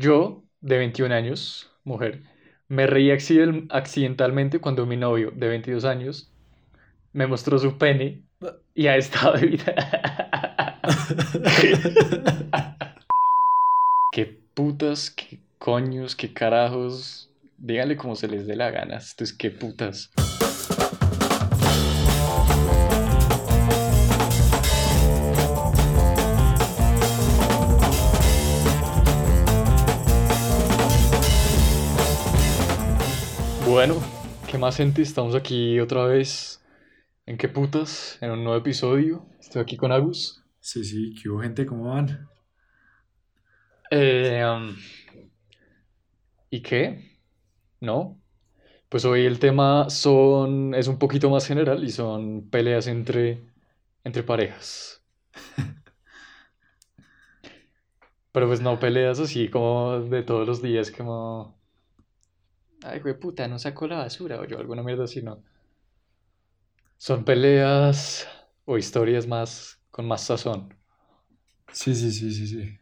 Yo, de 21 años, mujer, me reí acciden- accidentalmente cuando mi novio, de 22 años, me mostró su pene y ha estado evitando... qué putas, qué coños, qué carajos. Díganle como se les dé la gana. Esto es qué putas. Bueno, ¿qué más gente? Estamos aquí otra vez en qué putas, en un nuevo episodio. Estoy aquí con Agus. Sí, sí, ¿qué hubo, gente? ¿Cómo van? Eh, um, ¿y qué? ¿No? Pues hoy el tema son, es un poquito más general y son peleas entre, entre parejas. Pero pues no peleas así como de todos los días, como... Ay, güey, puta, no sacó la basura o yo alguna mierda así, no. Son peleas o historias más, con más sazón. Sí, sí, sí, sí, sí.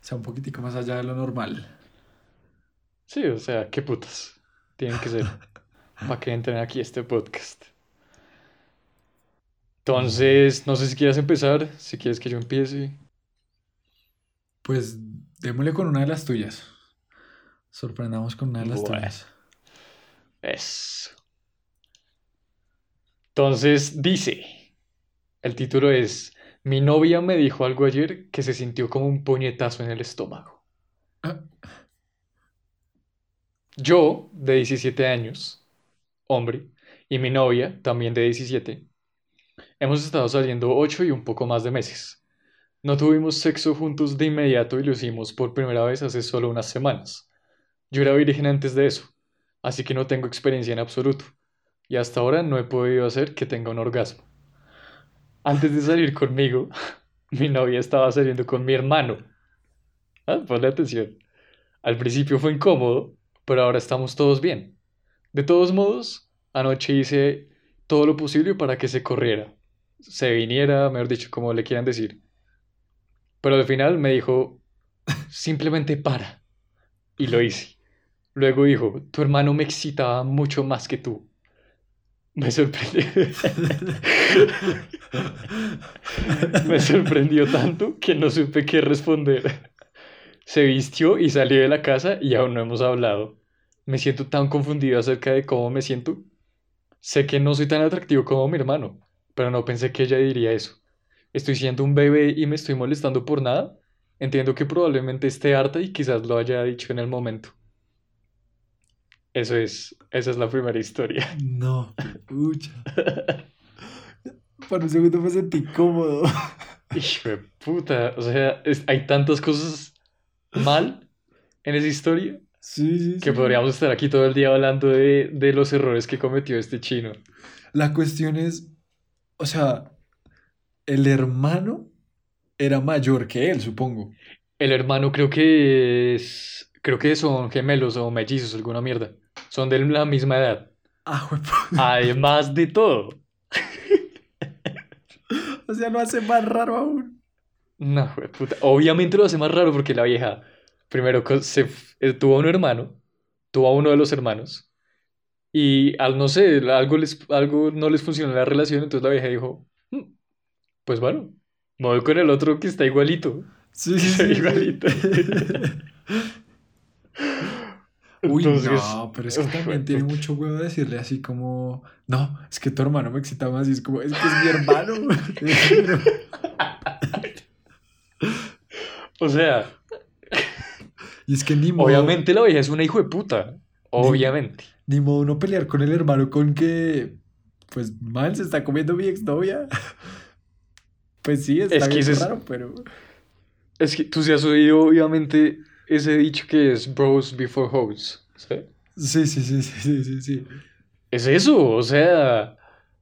O sea, un poquitico más allá de lo normal. Sí, o sea, qué putas tienen que ser para que entren aquí este podcast. Entonces, no sé si quieres empezar, si quieres que yo empiece. Pues démosle con una de las tuyas. Sorprendamos con una de las Bueno. tuyas. Eso. Entonces, dice, el título es, mi novia me dijo algo ayer que se sintió como un puñetazo en el estómago. Ah, Yo, de 17 años, hombre, y mi novia, también de 17, hemos estado saliendo 8 y un poco más de meses. No tuvimos sexo juntos de inmediato y lo hicimos por primera vez hace solo unas semanas. Yo era virgen antes de eso, así que no tengo experiencia en absoluto, y hasta ahora no he podido hacer que tenga un orgasmo. Antes de salir conmigo, mi novia estaba saliendo con mi hermano. Ah, ponle atención. Al principio fue incómodo, pero ahora estamos todos bien. De todos modos, anoche hice todo lo posible para que se corriera, se viniera, mejor dicho, como le quieran decir. Pero al final me dijo, simplemente para. Y lo hice. Luego dijo, tu hermano me excitaba mucho más que tú. Me sorprendió. Me sorprendió tanto que no supe qué responder. Se vistió y salió de la casa y aún no hemos hablado. Me siento tan confundido acerca de cómo me siento. Sé que no soy tan atractivo como mi hermano, pero no pensé que ella diría eso. Estoy siendo un bebé y me estoy molestando por nada. Entiendo que probablemente esté harta y quizás lo haya dicho en el momento. Eso es, esa es la primera historia. no, pucha. Por un segundo me sentí cómodo. Hijo de puta, o sea, es- hay tantas cosas mal en esa historia Sí, sí, que sí. podríamos estar aquí todo el día hablando de, de los errores que cometió este chino. La cuestión es, o sea, el hermano era mayor que él, supongo. El hermano creo que es, creo que son gemelos o mellizos, alguna mierda. Son de la misma edad. Ah, juepu- Además de todo. O sea, lo hace más raro aún. No, puta. Obviamente lo hace más raro porque la vieja, primero, se, eh, tuvo un hermano, tuvo a uno de los hermanos, y al no sé, algo, les, algo no les funcionó en la relación, entonces la vieja dijo, "Mm, pues bueno, me voy con el otro que está igualito. Sí, sí, sí. igualito. Uy, Entonces, no, pero es que también tiene mucho huevo decirle así como, no, es que tu hermano me excita más y es como, es que es mi hermano. O sea, Y es que ni modo, obviamente la vieja es una hijo de puta. Obviamente. ni modo uno pelear con el hermano con que, pues mal se está comiendo mi exnovia. Pues sí, está Es que bien es- raro, pero... Es que tú sí has oído, obviamente, ese dicho que es bros before hoes. ¿sí? Sí, sí, sí, sí, sí, sí. Es eso, o sea,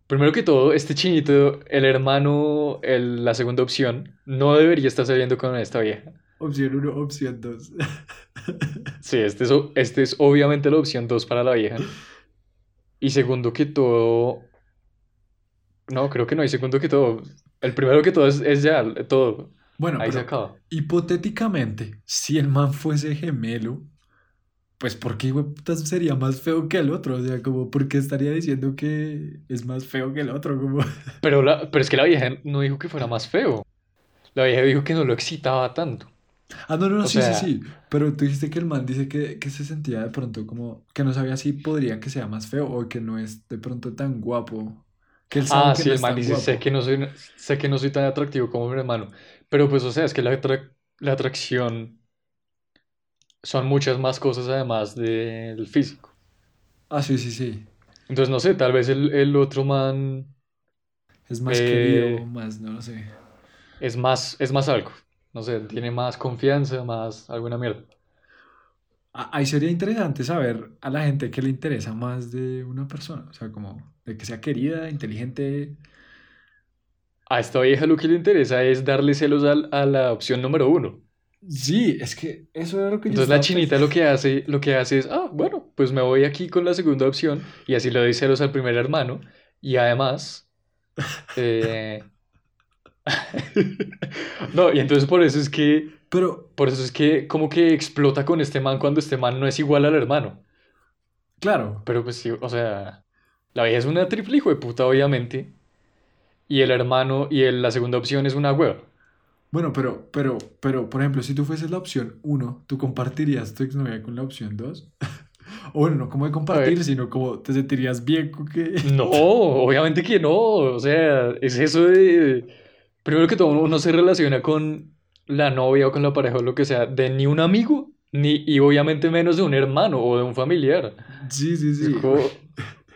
primero que todo, este chinito, el hermano, el- la segunda opción, no debería estar saliendo con esta vieja. Opción 1, opción 2. Sí, este es, este es obviamente la opción 2 para la vieja. Y segundo que todo, no, creo que no hay segundo que todo. El primero que todo es, es ya todo. Bueno, Ahí se pero acaba. hipotéticamente, si el man fuese gemelo, pues ¿por qué putas sería más feo que el otro? O sea, como, ¿por qué estaría diciendo que es más feo que el otro? Como, Pero, la, pero es que la vieja no dijo que fuera más feo. La vieja dijo que no lo excitaba tanto. ah, no, no, no, sí, sí, sea, sí. Pero tú dijiste que el man dice que, que se sentía de pronto como, que no sabía si podría que sea más feo o que no es de pronto tan guapo. Que él sabe ah, que sí, no el man dice, sé que no soy, sé que no soy tan atractivo como mi hermano. Pero pues, o sea, es que la, la atracción son muchas más cosas además del físico. Ah, sí, sí, sí. Entonces, no sé, tal vez el, el otro man Es más querido, eh, más, no lo sé. es más, es más algo. No sé, tiene más confianza, más alguna mierda. Ah, Ahí sería interesante saber a la gente qué le interesa más de una persona. O sea, como de que sea querida, inteligente. A esta vieja lo que le interesa es darle celos al- a, la opción número uno. Sí, es que eso era lo que yo Entonces la chinita pensando. lo que hace, lo que hace es, ah, bueno, pues me voy aquí con la segunda opción y así le doy celos al primer hermano y además, eh, no, y entonces por eso es que, Pero, por eso es que como que explota con este man cuando este man no es igual al hermano. claro, Pero pues sí, o sea, la vieja es una triple hijo de puta, obviamente, y el hermano y el- la segunda opción es una hueva. bueno, pero, pero, pero, por ejemplo, si tú fueses la opción uno, ¿tú compartirías tu exnovia con la opción 2? O bueno, no como de compartir, sino como te sentirías bien con que... no, obviamente que no, o sea, es eso de, primero que todo, uno no se relaciona con la novia o con la pareja o lo que sea, de ni un amigo, ni, y obviamente menos de un hermano o de un familiar. Sí, sí, Es sí. como,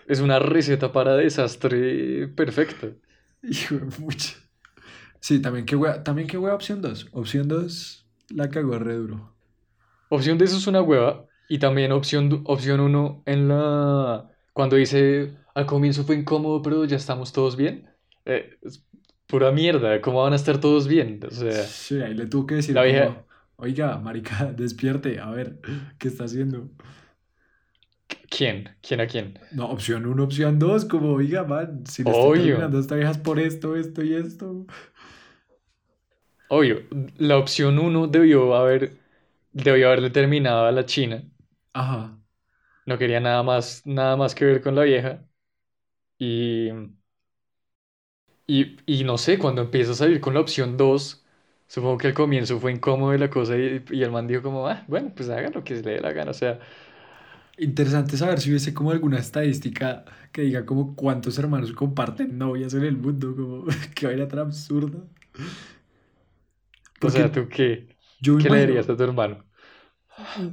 es una receta para desastre perfecta. Hijo de pucha. Sí, también que wea, también que wea opción 2. Opción 2 la cagó re duro. Opción de eso es una hueva. Y también opción, opción uno en la... Cuando dice, al comienzo fue incómodo, pero ya estamos todos bien. Eh, es pura mierda, ¿cómo van a estar todos bien? O sea, Sí, ahí le tuvo que decir la vieja... como, oiga, marica, despierte, a ver, ¿qué está haciendo? ¿Quién? ¿Quién a quién? No, opción 1, opción 2, como, oiga, man, si le estoy terminando a esta vieja es por esto, esto y esto. obvio. La opción uno debió haber, debió haberle terminado a la China. Ajá. No quería nada más, nada más que ver con la vieja. Y, y, y no sé, cuando empieza a salir con la opción 2, supongo que al comienzo fue incómodo la cosa y, y el man dijo como, ah, bueno, pues haga lo que se le dé la gana. O sea, Interesante saber si hubiese como alguna estadística que diga como cuántos hermanos comparten novias en el mundo, como que vaina tan absurda. o sea, ¿tú qué? yo ¿Qué le dirías a tu hermano?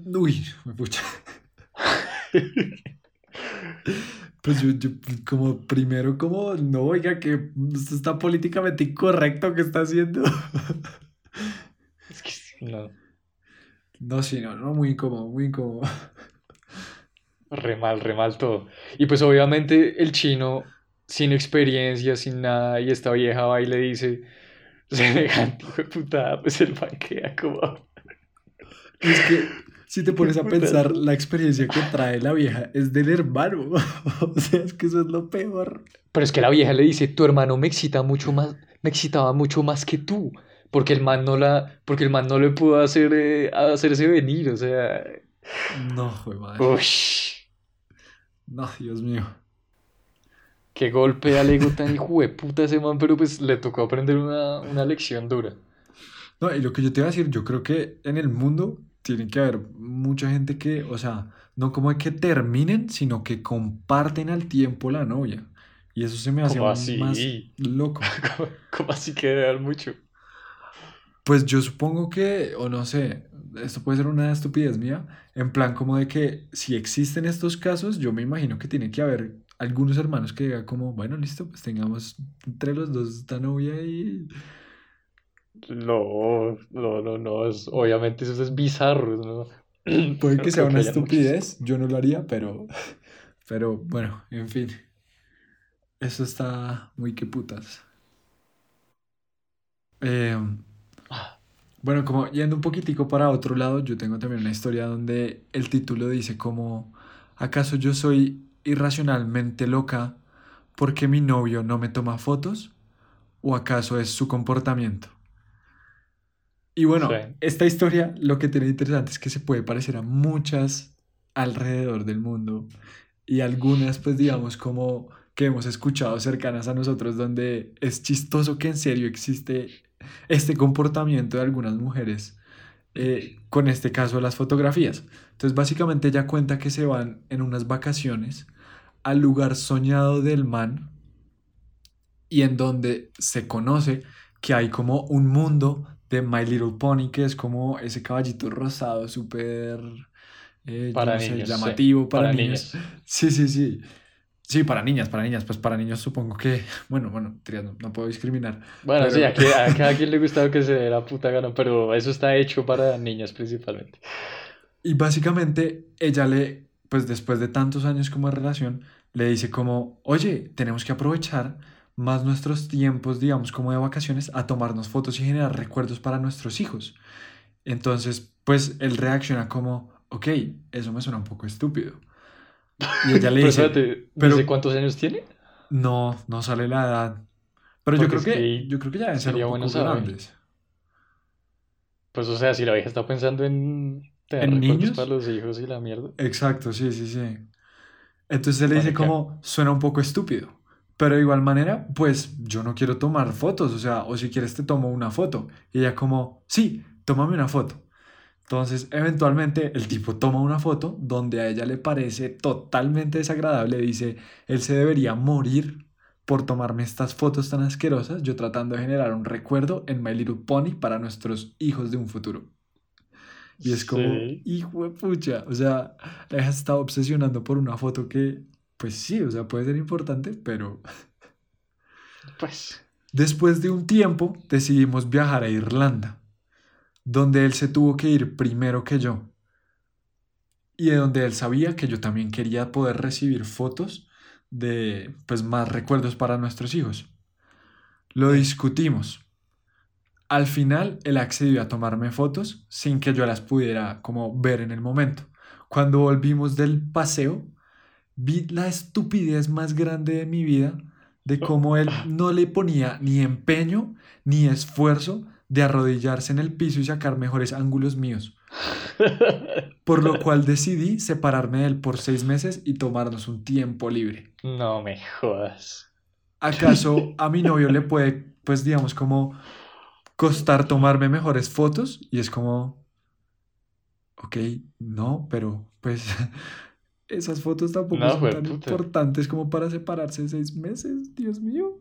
uy, me pucha. Pues yo, yo, como primero, como, no, oiga, que esto está políticamente incorrecto que está haciendo. Es que no, No, sí, no, no, muy incómodo, muy incómodo. Re mal, re mal todo. Y pues obviamente el chino, sin experiencia, sin nada, y esta vieja va y le dice, semejante hijo de puta, pues el man queda como, es que si te pones a pensar, la experiencia que trae la vieja es del hermano. O sea, es que eso es lo peor. Pero es que la vieja le dice, tu hermano me excita mucho más, me excitaba mucho más que tú, porque el man no la, porque el man no le pudo hacer, eh, hacerse venir, o sea, No, joder, madre. uff, No, Dios mío. qué golpe al ego tan hijo de puta ese man, pero pues le tocó aprender una, una lección dura. No, y lo que yo te iba a decir, yo creo que en el mundo tiene que haber mucha gente que, o sea, no como que terminen, sino que comparten al tiempo la novia. Y eso se me hace ¿Cómo aún más así? loco. ¿Cómo, cómo así que debe dar mucho? Pues yo supongo que, o no sé, esto puede ser una estupidez mía, en plan como de que si existen estos casos, yo me imagino que tiene que haber algunos hermanos que digan como, bueno, listo, pues tengamos entre los dos esta novia y... No, no, no, no, es, obviamente eso es bizarro, ¿no? Puede que sea que una muchos. estupidez, yo no lo haría, pero, pero bueno, en fin, eso está muy que putas. Eh, bueno, como yendo un poquitico para otro lado, yo tengo también una historia donde el título dice como, ¿acaso yo soy irracionalmente loca porque mi novio no me toma fotos? ¿O acaso es su comportamiento? Y bueno, Sí. esta historia lo que tiene interesante es que se puede parecer a muchas alrededor del mundo y algunas pues digamos como que hemos escuchado cercanas a nosotros donde es chistoso que en serio existe este comportamiento de algunas mujeres eh, con este caso las fotografías. Entonces básicamente ella cuenta que se van en unas vacaciones al lugar soñado del man y en donde se conoce que hay como un mundo de My Little Pony que es como ese caballito rosado súper eh, yo Para no sé, niños, sí, llamativo para, para niños. Sí, sí, sí. Sí, para niñas, para niñas, pues para niños supongo que, bueno, bueno, no, no puedo discriminar. Bueno, Pero- sí, aquí, a cada quien le gusta lo que se dé la puta gana, pero eso está hecho para niños principalmente. Y básicamente ella le, pues después de tantos años como de relación, le dice como, oye, tenemos que aprovechar más nuestros tiempos, digamos, como de vacaciones, a tomarnos fotos y generar recuerdos para nuestros hijos. Entonces, pues él reacciona como, ok, eso me suena un poco estúpido. Y ella le dice, espérate, pero- ¿desde cuántos años tiene? no, no sale la edad. Pero yo creo que, que yo creo que ya deben ser sería un poco grandes. Pues, o sea, si la vieja está pensando en tener ¿En niños? para los hijos y la mierda. Exacto, sí, sí, sí. Entonces él le dice como, suena un poco estúpido. Pero de igual manera, pues yo no quiero tomar fotos, o sea, o si quieres te tomo una foto. Y ella como, sí, tómame una foto. Entonces, eventualmente el tipo toma una foto donde a ella le parece totalmente desagradable. Dice, él se debería morir por tomarme estas fotos tan asquerosas, yo tratando de generar un recuerdo en My Little Pony para nuestros hijos de un futuro. Y es como, Sí. hijo de pucha, o sea, la hija está obsesionando por una foto que, pues sí, o sea, puede ser importante, pero Pues, después de un tiempo decidimos viajar a Irlanda, donde él se tuvo que ir primero que yo, y de donde él sabía que yo también quería poder recibir fotos de, pues, más recuerdos para nuestros hijos. Lo discutimos. Al final, él accedió a tomarme fotos sin que yo las pudiera como ver en el momento. Cuando volvimos del paseo, vi la estupidez más grande de mi vida de cómo él no le ponía ni empeño ni esfuerzo de arrodillarse en el piso y sacar mejores ángulos míos. Por lo cual decidí separarme de él por seis meses y tomarnos un tiempo libre. no me jodas. ¿Acaso a mi novio le puede, pues digamos, como costar tomarme mejores fotos? Y es como, ok, no, pero pues esas fotos tampoco No, son tan puta. importantes como para separarse seis meses, Dios mío.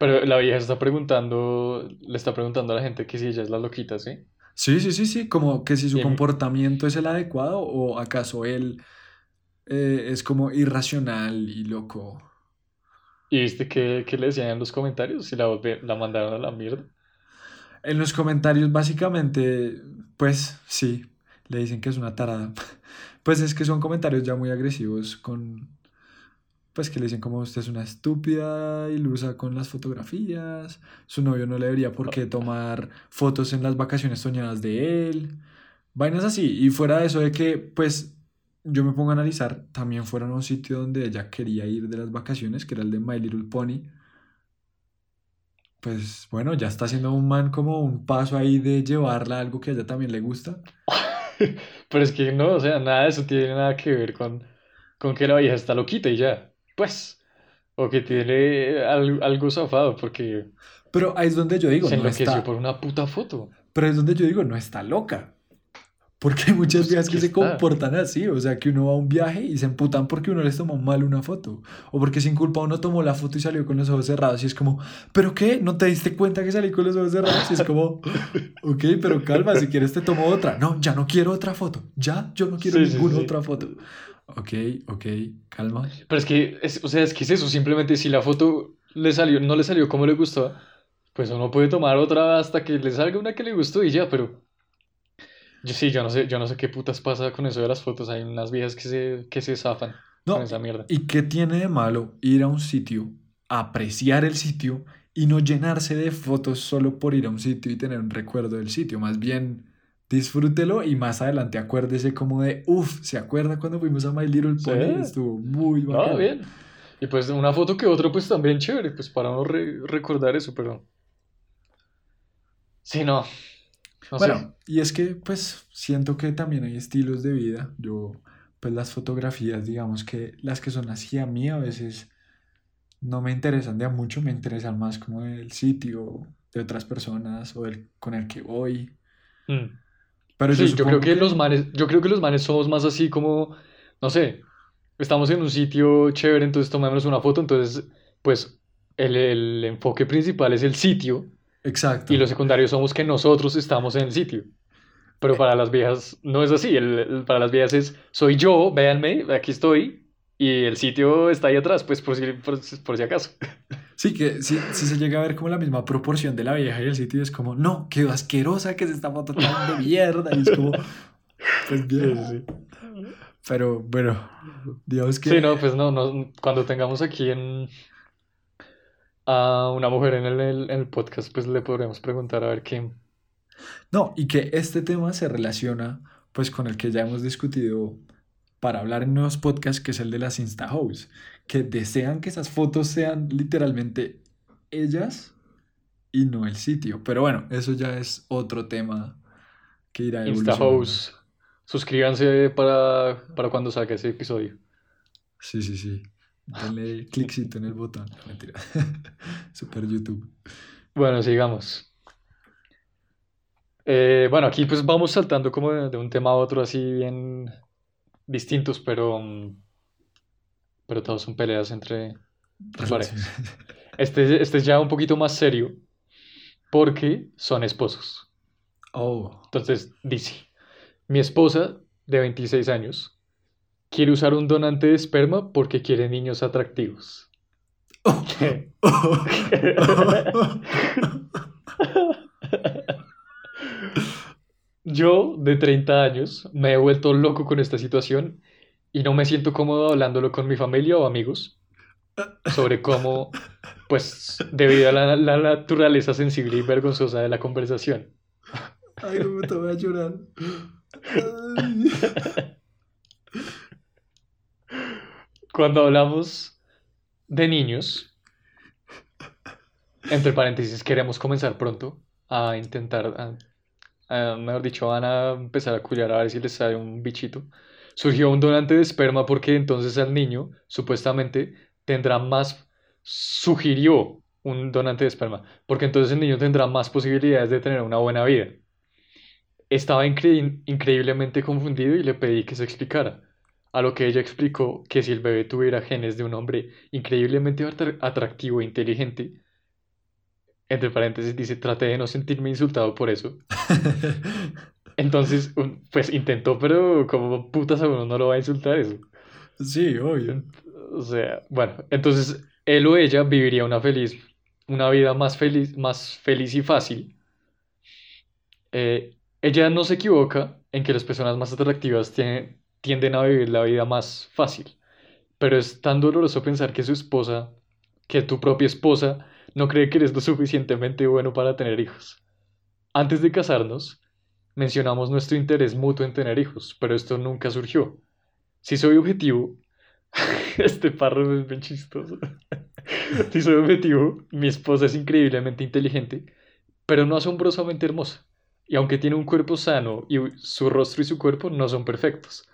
Pero la vieja está preguntando, le está preguntando a la gente que si ella es la loquita, ¿sí? Sí, sí, sí, sí, como que si su comportamiento es el adecuado o acaso él eh, es como irracional y loco. ¿Y viste qué, qué le decían en los comentarios? Si la, la mandaron a la mierda. En los comentarios, básicamente, pues sí, le dicen que es una tarada. Pues es que son comentarios ya muy agresivos con, pues que le dicen como usted es una estúpida ilusa con las fotografías, su novio no le debería por qué tomar fotos en las vacaciones soñadas de él, vainas así. Y fuera de eso de que, pues, yo me pongo a analizar, también fueron a un sitio donde ella quería ir de las vacaciones, que era el de My Little Pony. Pues bueno, ya está haciendo un man como un paso ahí de llevarla a algo que a ella también le gusta. Pero es que no, o sea, nada de eso tiene nada que ver con, con que la vieja está loquita y ya. Pues. O que tiene al- algo zafado porque Pero ahí es donde yo digo, se no enloqueció está. por una puta foto. Pero ahí es donde yo digo, no está loca. Porque hay muchas Pues viejas que se comportan así, o sea, que uno va a un viaje y se emputan porque uno les tomó mal una foto, o porque sin culpa uno tomó la foto y salió con los ojos cerrados, y es como, ¿pero qué? ¿No te diste cuenta que salí con los ojos cerrados? Y es como, ok, pero calma, si quieres te tomo otra. No, ya no quiero otra foto, ya, yo no quiero Sí, sí, ninguna sí. otra foto. Ok, ok, calma. Pero es que, es- o sea, es que es eso, simplemente si la foto le salió, no le salió como le gustó, pues uno puede tomar otra hasta que le salga una que le gustó y ya, pero yo sí, yo no sé, yo no sé qué putas pasa con eso de las fotos, hay unas viejas que se, que se zafan No, con esa mierda. ¿Y qué tiene de malo ir a un sitio, apreciar el sitio y no llenarse de fotos solo por ir a un sitio y tener un recuerdo del sitio? Más bien, disfrútelo y más adelante acuérdese como de, uff, ¿se acuerda cuando fuimos a My Little Sí. Pony? Estuvo muy No, bien. Y pues una foto que otra, pues también chévere, pues para no re- recordar eso, pero Sí, no. No Bueno, sé. y es que pues siento que también hay estilos de vida. Yo, pues las fotografías, digamos que las que son así a mí a veces no me interesan de a mucho, me interesan más como el sitio de otras personas o el con el que voy. Mm. Pero yo Sí, yo creo supongo que los manes, yo creo que los manes somos más así como, no sé, estamos en un sitio chévere, entonces tomémonos una foto, entonces, pues, el, el enfoque principal es el sitio Exacto. y lo secundario somos que nosotros estamos en el sitio. Pero para las viejas no es así, el- el- para las viejas es, soy yo, véanme, aquí estoy, y el sitio está ahí atrás, pues por si, por, si- por si acaso. Sí, que sí, sí se llega a ver como la misma proporción de la vieja y el sitio es como, no, qué asquerosa que es esta foto tan de mierda. Y es como, pues bien. Sí, Pero bueno, digamos que... Sí, no, pues no, no, cuando tengamos aquí en, a una mujer en el, en el podcast, pues le podremos preguntar a ver qué. No, y que este tema se relaciona pues con el que ya hemos discutido para hablar en nuevos podcasts, que es el de las Insta Hoes, que desean que esas fotos sean literalmente ellas y no el sitio. Pero bueno, eso ya es otro tema que irá Insta. House. Suscríbanse para, para cuando salga ese episodio. Sí, sí, sí. Denle cliccito en el botón. No, Mentira. Super YouTube. Bueno, sigamos. Eh, bueno, aquí pues vamos saltando como de, de un tema a otro así bien distintos, pero, mm, pero todos son peleas entre, parejas. Este, este es ya un poquito más serio porque son esposos. Oh. Entonces dice, mi esposa de 26 años quiere usar un donante de esperma porque quiere niños atractivos. Yo, de 30 años, me he vuelto loco con esta situación y no me siento cómodo hablándolo con mi familia o amigos sobre cómo, pues, debido a la, la naturaleza sensible y vergonzosa de la conversación. Ay, no me tomé a llorar. Ay. Cuando hablamos de niños, entre paréntesis, queremos comenzar pronto a intentar, a- a, mejor dicho, van a empezar a culiar a ver si les sale un bichito. Surgió un donante de esperma porque entonces el niño, supuestamente, tendrá más, sugirió un donante de esperma, porque entonces el niño tendrá más posibilidades de tener una buena vida. Estaba incre- increíblemente confundido y le pedí que se explicara. A lo que ella explicó que si el bebé tuviera genes de un hombre increíblemente atra- atractivo e inteligente, entre paréntesis dice, traté de no sentirme insultado por eso. Entonces, pues intentó, pero como putas a uno no lo va a insultar eso. Sí, obvio. O sea, bueno, entonces él o ella viviría una feliz, una vida más feliz, más feliz y fácil. Eh, ella no se equivoca en que las personas más atractivas tienen- tienden a vivir la vida más fácil, pero es tan doloroso pensar que su esposa, que tu propia esposa, no cree que eres lo suficientemente bueno para tener hijos. Antes de casarnos, mencionamos nuestro interés mutuo en tener hijos, pero esto nunca surgió. Si soy objetivo, este párrafo es bien chistoso. Si soy objetivo, mi esposa es increíblemente inteligente, pero no asombrosamente hermosa. Y aunque tiene un cuerpo sano y su rostro y su cuerpo no son perfectos,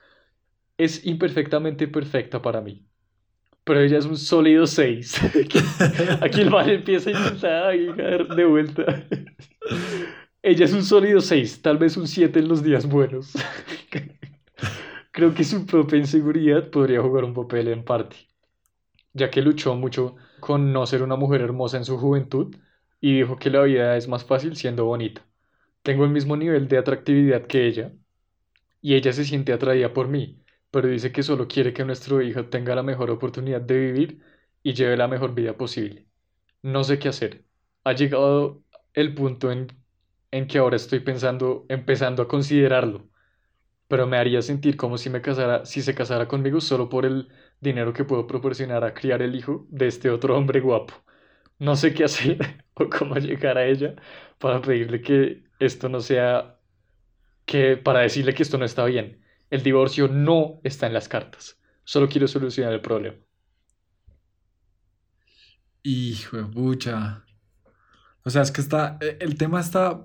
es imperfectamente perfecta para mí. Pero ella es un sólido 6. Aquí el mal empieza a intentar de vuelta. Ella es un sólido 6, tal vez un 7 en los días buenos. Creo que su propia inseguridad podría jugar un papel en parte, ya que luchó mucho con no ser una mujer hermosa en su juventud y dijo que la vida es más fácil siendo bonita. Tengo el mismo nivel de atractividad que ella y ella se siente atraída por mí, pero dice que solo quiere que nuestro hijo tenga la mejor oportunidad de vivir y lleve la mejor vida posible. No sé qué hacer. Ha llegado el punto en, en que ahora estoy pensando, empezando a considerarlo, pero me haría sentir como si me casara, si se casara conmigo solo por el dinero que puedo proporcionar a criar el hijo de este otro hombre guapo. No sé qué hacer o cómo llegar a ella para pedirle que esto no sea, que para decirle que esto no está bien. El divorcio no está en las cartas. Solo quiero solucionar el problema. Hijo de pucha. O sea, es que está, eh, el tema está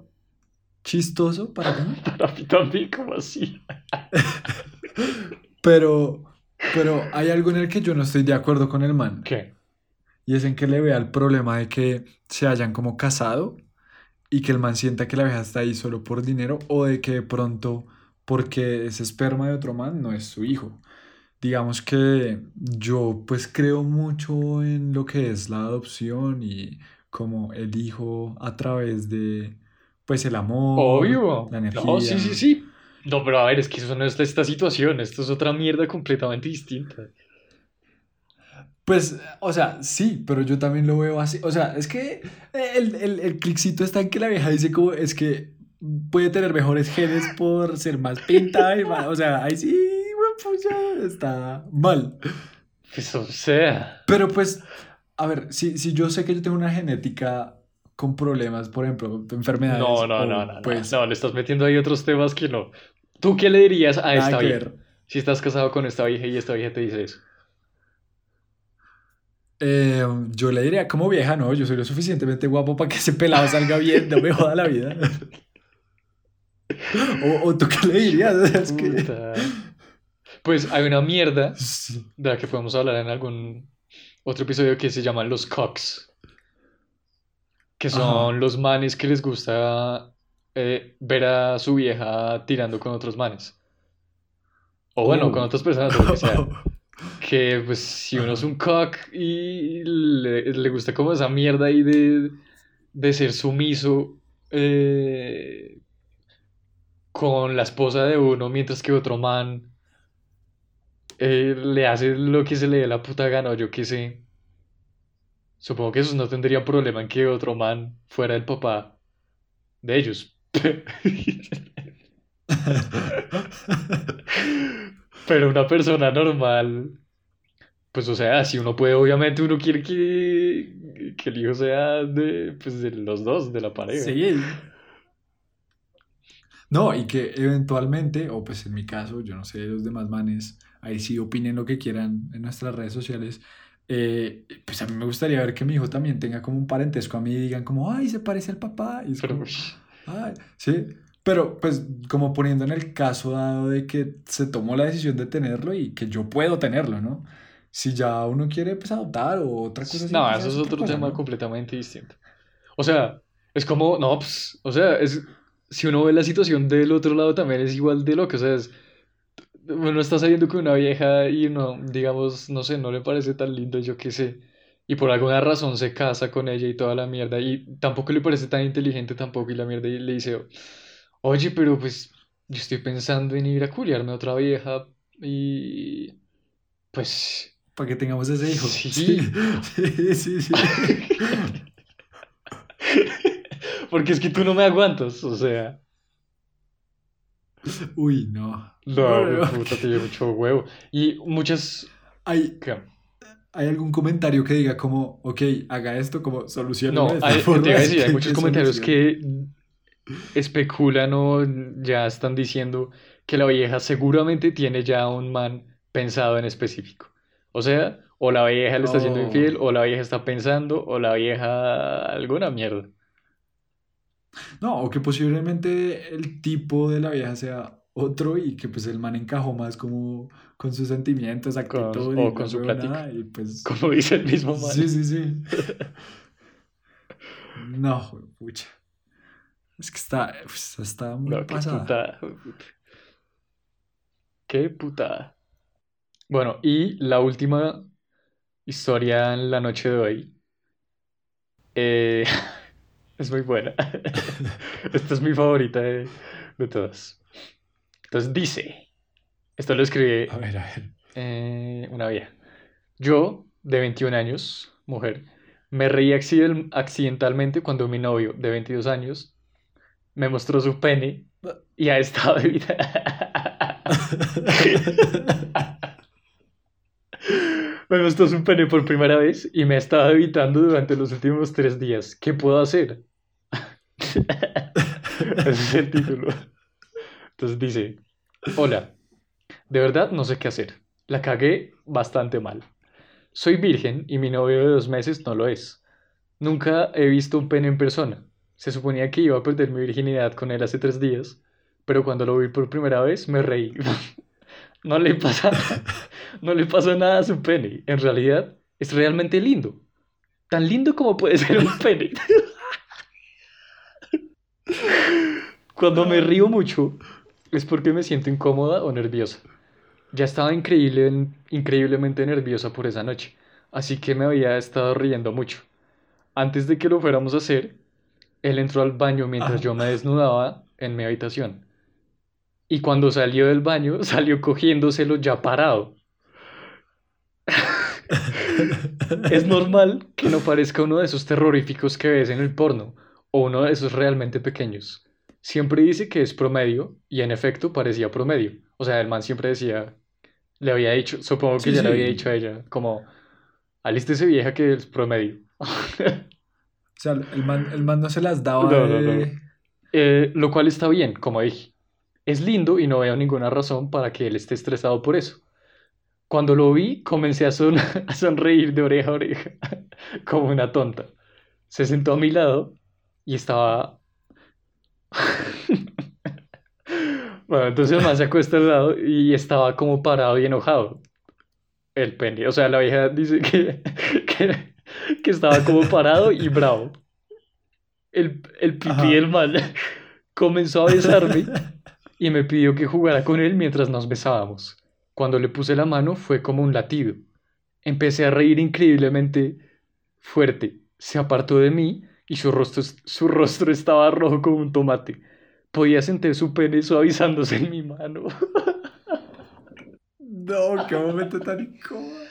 chistoso para mí. Para mí también, como así. Pero, pero hay algo en el que yo no estoy de acuerdo con el man. ¿Qué? Y es en que le vea el problema de que se hayan como casado y que el man sienta que la vieja está ahí solo por dinero o de que de pronto porque ese esperma de otro man no es su hijo. Digamos que yo pues creo mucho en lo que es la adopción y como el hijo a través de pues el amor, Obvio. la No, sí, sí, energía. sí. No, pero a ver, es que eso no es esta situación. Esto es otra mierda completamente distinta. Pues, o sea, sí, pero yo también lo veo así. O sea, es que el, el, el clickcito está en que la vieja dice como es que puede tener mejores genes por ser más pinta y más. O sea, ahí sí, pucha, está mal. Pues, o sea. Pero pues, a ver, si, si yo sé que yo tengo una genética con problemas, por ejemplo, enfermedades. No, no, o, no, no, no. Pues, No, le estás metiendo ahí otros temas que no. ¿Tú qué le dirías a esta vieja? ver. Si estás casado con esta vieja y esta vieja te dice eso. Eh, yo le diría, como vieja, no, yo soy lo suficientemente guapo para que ese pelado salga bien, no me joda la vida. O, o tú qué le dirías, es que... Pues hay una mierda Sí. de la que podemos hablar en algún otro episodio que se llaman los cocks. Que son Ajá. los manes que les gusta eh, ver a su vieja tirando con otros manes. O bueno, con otras personas, o lo que sea. Que pues si uno es un cock y le, le gusta como esa mierda ahí de, de ser sumiso eh, con la esposa de uno, mientras que otro man eh, le hace lo que se le dé la puta gana, o yo qué sé. Supongo que esos no tendrían problema en que otro man fuera el papá de ellos. Pero una persona normal, pues o sea, si uno puede, obviamente uno quiere que, que el hijo sea de, pues, de los dos, de la pareja. Sí. No, y que eventualmente, o pues en mi caso, yo no sé, los demás manes, ahí sí opinen lo que quieran en nuestras redes sociales. eh, pues a mí me gustaría ver que mi hijo también tenga como un parentesco a mí y digan como, ay, se parece al papá. Y es Pero, como, ush, ay, sí. Pero pues como poniendo en el caso dado de que se tomó la decisión de tenerlo y que yo puedo tenerlo, ¿no? Si ya uno quiere pues adoptar o otra cosa así, no, pues eso es otro cosa, tema ¿no? completamente distinto. O sea, es como, no, pues, o sea, es, si uno ve la situación del otro lado también es igual de loco, o sea, es, uno está saliendo con una vieja y no, digamos, no sé, no le parece tan lindo, yo qué sé, y por alguna razón se casa con ella y toda la mierda, y tampoco le parece tan inteligente tampoco, y la mierda y le dice, oye, pero pues yo estoy pensando en ir a culiarme a otra vieja, y pues... Para que tengamos ese hijo. Sí. Sí, sí, sí. Porque es que tú no me aguantas, o sea, Uy, no. no, No, mi no. puta, te dio mucho huevo. Y muchas, ¿Hay, ¿qué? hay algún comentario que diga como, ok, haga esto, como soluciono No, hay, forma? decir, hay ¿Qué- muchos comentarios solución? que especulan o ya están diciendo que la vieja seguramente tiene ya un man pensado en específico. O sea, o la vieja le está siendo Oh. infiel, o la vieja está pensando, o la vieja alguna mierda. No, o que posiblemente el tipo de la vieja sea otro y que pues el man encajó más como con sus sentimientos, Con- actitud o y con su plática. y pues... Como dice el mismo man. Sí, sí, sí. No, pucha. Es que está, pues, está muy No, qué pasada. putada. Qué putada. Bueno, y la última historia en la noche de hoy. eh, es muy buena. Esta es mi favorita de, de todas. Entonces dice, esto lo escribí A ver, a ver. eh, una vieja. Yo, de 21 años, mujer, me reí acciden- accidentalmente cuando mi novio, de 22 años, me mostró su pene y ha estado Me mostró su pene por primera vez y me ha estado evitando durante los últimos tres días. ¿Qué puedo hacer? Ese es el título. Entonces dice, hola, de verdad no sé qué hacer. La cagué bastante mal. Soy virgen y mi novio de dos meses no lo es. Nunca he visto un pene en persona. Se suponía que iba a perder mi virginidad con él hace tres días, pero cuando lo vi por primera vez me reí. no le pasa, no le pasa nada a su pene. En realidad, es realmente lindo. Tan lindo como puede ser un pene. Cuando me río mucho es porque me siento incómoda o nerviosa. Ya estaba increíble, increíblemente nerviosa por esa noche, así que me había estado riendo mucho. Antes de que lo fuéramos a hacer, él entró al baño mientras yo me desnudaba en mi habitación. Y cuando salió del baño, salió cogiéndoselo ya parado. es normal que no parezca uno de esos terroríficos que ves en el porno, o uno de esos realmente pequeños. Siempre dice que es promedio, y en efecto parecía promedio. O sea, el man siempre decía, le había dicho, supongo que ya le había dicho a ella, como, alístese vieja que es promedio. o sea, el man, el man no se las daba. No, no, no. Eh, lo cual está bien, como dije. Es lindo y no veo ninguna razón para que él esté estresado por eso. Cuando lo vi, comencé a, son a sonreír de oreja a oreja, como una tonta. Se sentó a mi lado y estaba... bueno, entonces el man se acuesta al lado y estaba como parado y enojado. El pene. O sea, la vieja dice que, que, estaba como parado y bravo. El, el pipí del man comenzó a besarme y me pidió que jugara con él mientras nos besábamos. Cuando le puse la mano fue como un latido. Empecé a reír increíblemente fuerte. Se apartó de mí y su rostro, su rostro estaba rojo como un tomate. Podía sentir su pene suavizándose en mi mano. No, qué momento tan incómodo.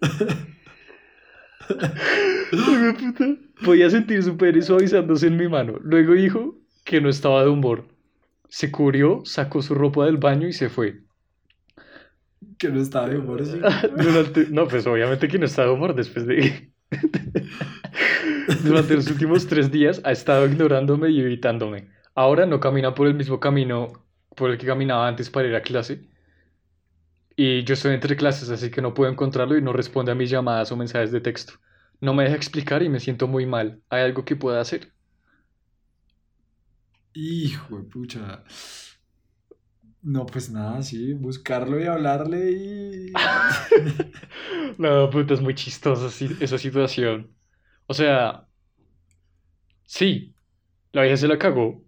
Podía sentir su pene suavizándose en mi mano. Luego dijo que no estaba de humor. Se cubrió, sacó su ropa del baño y se fue. Que no estaba de humor, sí. no, pues obviamente que no estaba de humor después de... Durante los últimos tres días ha estado ignorándome y evitándome. Ahora no camina por el mismo camino por el que caminaba antes para ir a clase. Y yo estoy entre clases, así que no puedo encontrarlo y no responde a mis llamadas o mensajes de texto. No me deja explicar y me siento muy mal. ¿Hay algo que pueda hacer? Hijo de pucha. No, pues nada, sí, buscarlo y hablarle y... no, puta, es muy chistosa esa situación. O sea, sí, la vieja se la cagó.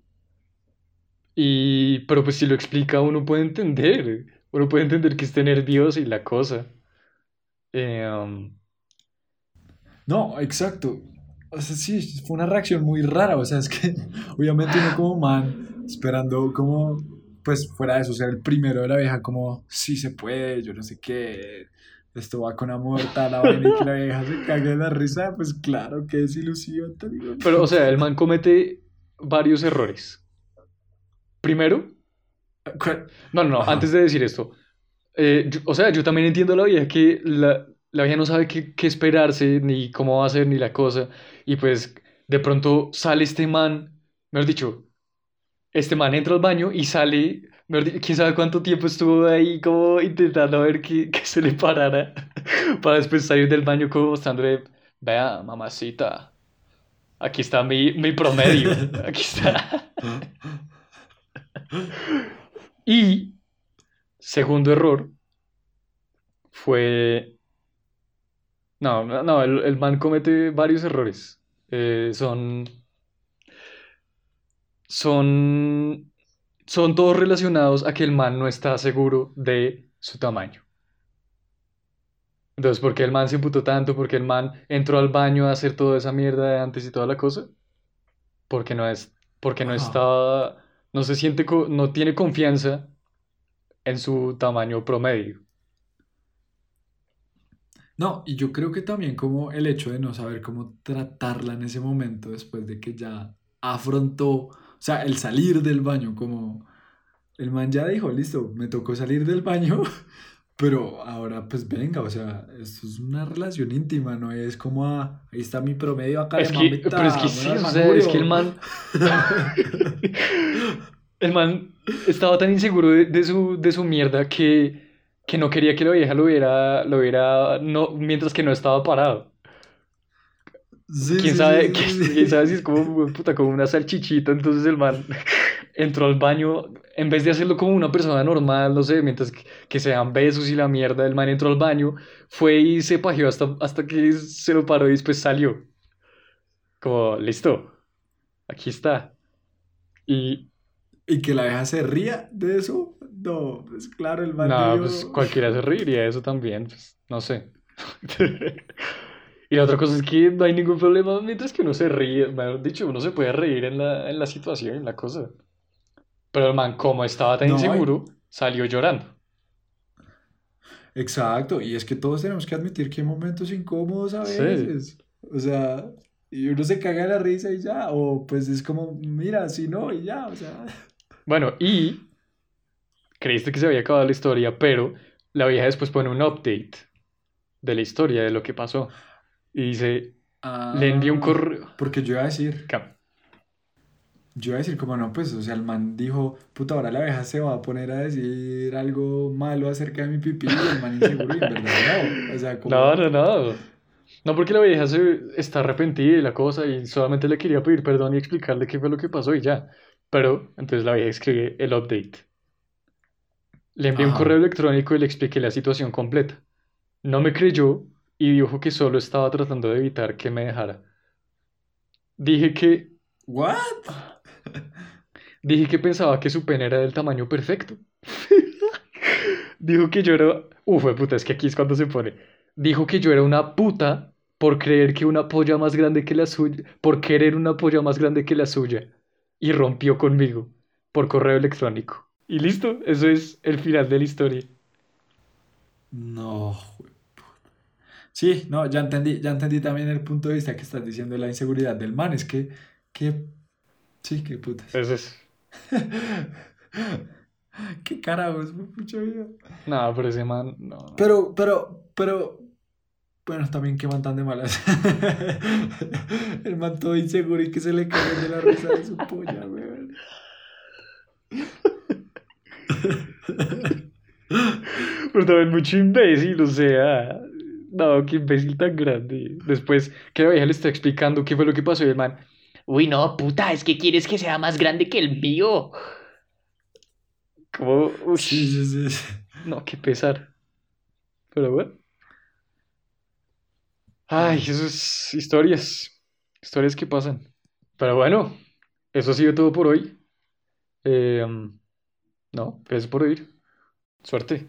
Y, pero pues si lo explica uno puede entender. Uno puede entender que esté nervioso y la cosa. Eh, um, no, exacto. O sea, sí, fue una reacción muy rara. O sea, es que obviamente uno como man, esperando como, pues fuera de eso, ser el primero de la vieja, como, sí se puede, yo no sé qué, esto va con amor, tal, la vaina y que la vieja se cague de la risa, pues claro, qué desilusión. Pero, o sea, el man comete varios errores. Primero, no, no, no, antes de decir esto, eh, o sea, yo también entiendo la vieja que la, la vieja no sabe qué, qué, esperarse, ni cómo va a ser, ni la cosa, y pues de pronto sale este man, mejor dicho, este man entra al baño y sale, quién sabe cuánto tiempo estuvo ahí como intentando ver que, que se le parara, para después salir del baño como mostrándole, vea, mamacita, aquí está mi, mi promedio, aquí está. Y segundo error fue... No, no, el, man comete varios errores. Eh, son... Son... Son todos relacionados a que el man no está seguro de su tamaño. Entonces, ¿por qué el man se imputó tanto? ¿Por qué el man entró al baño a hacer toda esa mierda de antes y toda la cosa? Porque no es... Porque no estaba no se siente, no tiene confianza en su tamaño promedio. No, y yo creo que también como el hecho de no saber cómo tratarla en ese momento después de que ya afrontó, o sea, el salir del baño, como el man ya dijo, listo, me tocó salir del baño, pero ahora pues venga, o sea, esto es una relación íntima, no es como, ah, ahí está mi promedio acá. Es que, pero es que sí, o sea, es que el man... el man estaba tan inseguro de, su, de su mierda que, que no quería que la vieja lo viera, lo viera no, mientras que no estaba parado. Sí, ¿Quién sí, sabe, sí, quién, sabe si es como, puta, como una salchichita? Entonces el man entró al baño, en vez de hacerlo como una persona normal, no sé, mientras que, que se dan besos y la mierda, el man entró al baño, fue y se pajeó hasta, hasta que se lo paró y después salió. Como, listo, aquí está. Y Y que la vieja se ría de eso. No, pues claro, el man debió- pues cualquiera se reiría de eso también, pues, no sé. Y la otra cosa es que no hay ningún problema mientras que uno se ríe, mejor dicho, uno se puede reír en la, en la situación, en la cosa. Pero el man, como estaba tan No, hay- inseguro, salió llorando. Exacto, y es que todos tenemos que admitir que hay momentos incómodos a Sí. veces. O sea, y uno se caga de la risa y ya, o pues es como, mira, si no, y ya, o sea. Bueno, y creíste que se había acabado la historia, pero la vieja después pone un update de la historia, de lo que pasó. Y dice, le envió un Ah, correo. Porque yo iba a decir, Cam- yo iba a decir como no, pues, o sea, el man dijo, puta, ahora la vieja se va a poner a decir algo malo acerca de mi pipí, y el man inseguro, y en verdad no. O sea, como, No, no, no. No, porque la vieja se está arrepentida y la cosa y solamente le quería pedir perdón y explicarle qué fue lo que pasó y ya. Pero entonces la vieja escribe el update. Le envié un correo electrónico y le expliqué la situación completa. No me creyó y dijo que solo estaba tratando de evitar que me dejara. Dije que ¿what? Dije que pensaba que su pene era del tamaño perfecto. Dijo que yo era... Uf, puta, es que aquí es cuando se pone. Dijo que yo era una puta por creer que una polla más grande que la suya... Por querer una polla más grande que la suya. Y rompió conmigo por correo electrónico. Y listo, eso es el final de la historia. No. Sí, no, ya entendí, ya entendí también el punto de vista que estás diciendo de la inseguridad del man. Es que, que, sí, qué putas. Eso es... Qué carajos, pucha vida. No, pero ese man... No, no. Pero, pero, pero, bueno, también que man tan de malas. El man todo inseguro y que se le cae de la risa de su polla, weón. Pero también mucho imbécil, o sea. No, qué imbécil tan grande. Después que la vieja le está explicando qué fue lo que pasó y el man. Uy, no, puta, es que quieres que sea más grande que el mío. Como. uy, Sí, sí, sí. No, qué pesar. Pero bueno. Ay, esas historias. Historias que pasan. Pero bueno, eso ha sido todo por hoy. Eh, um, no, gracias por oír. Suerte.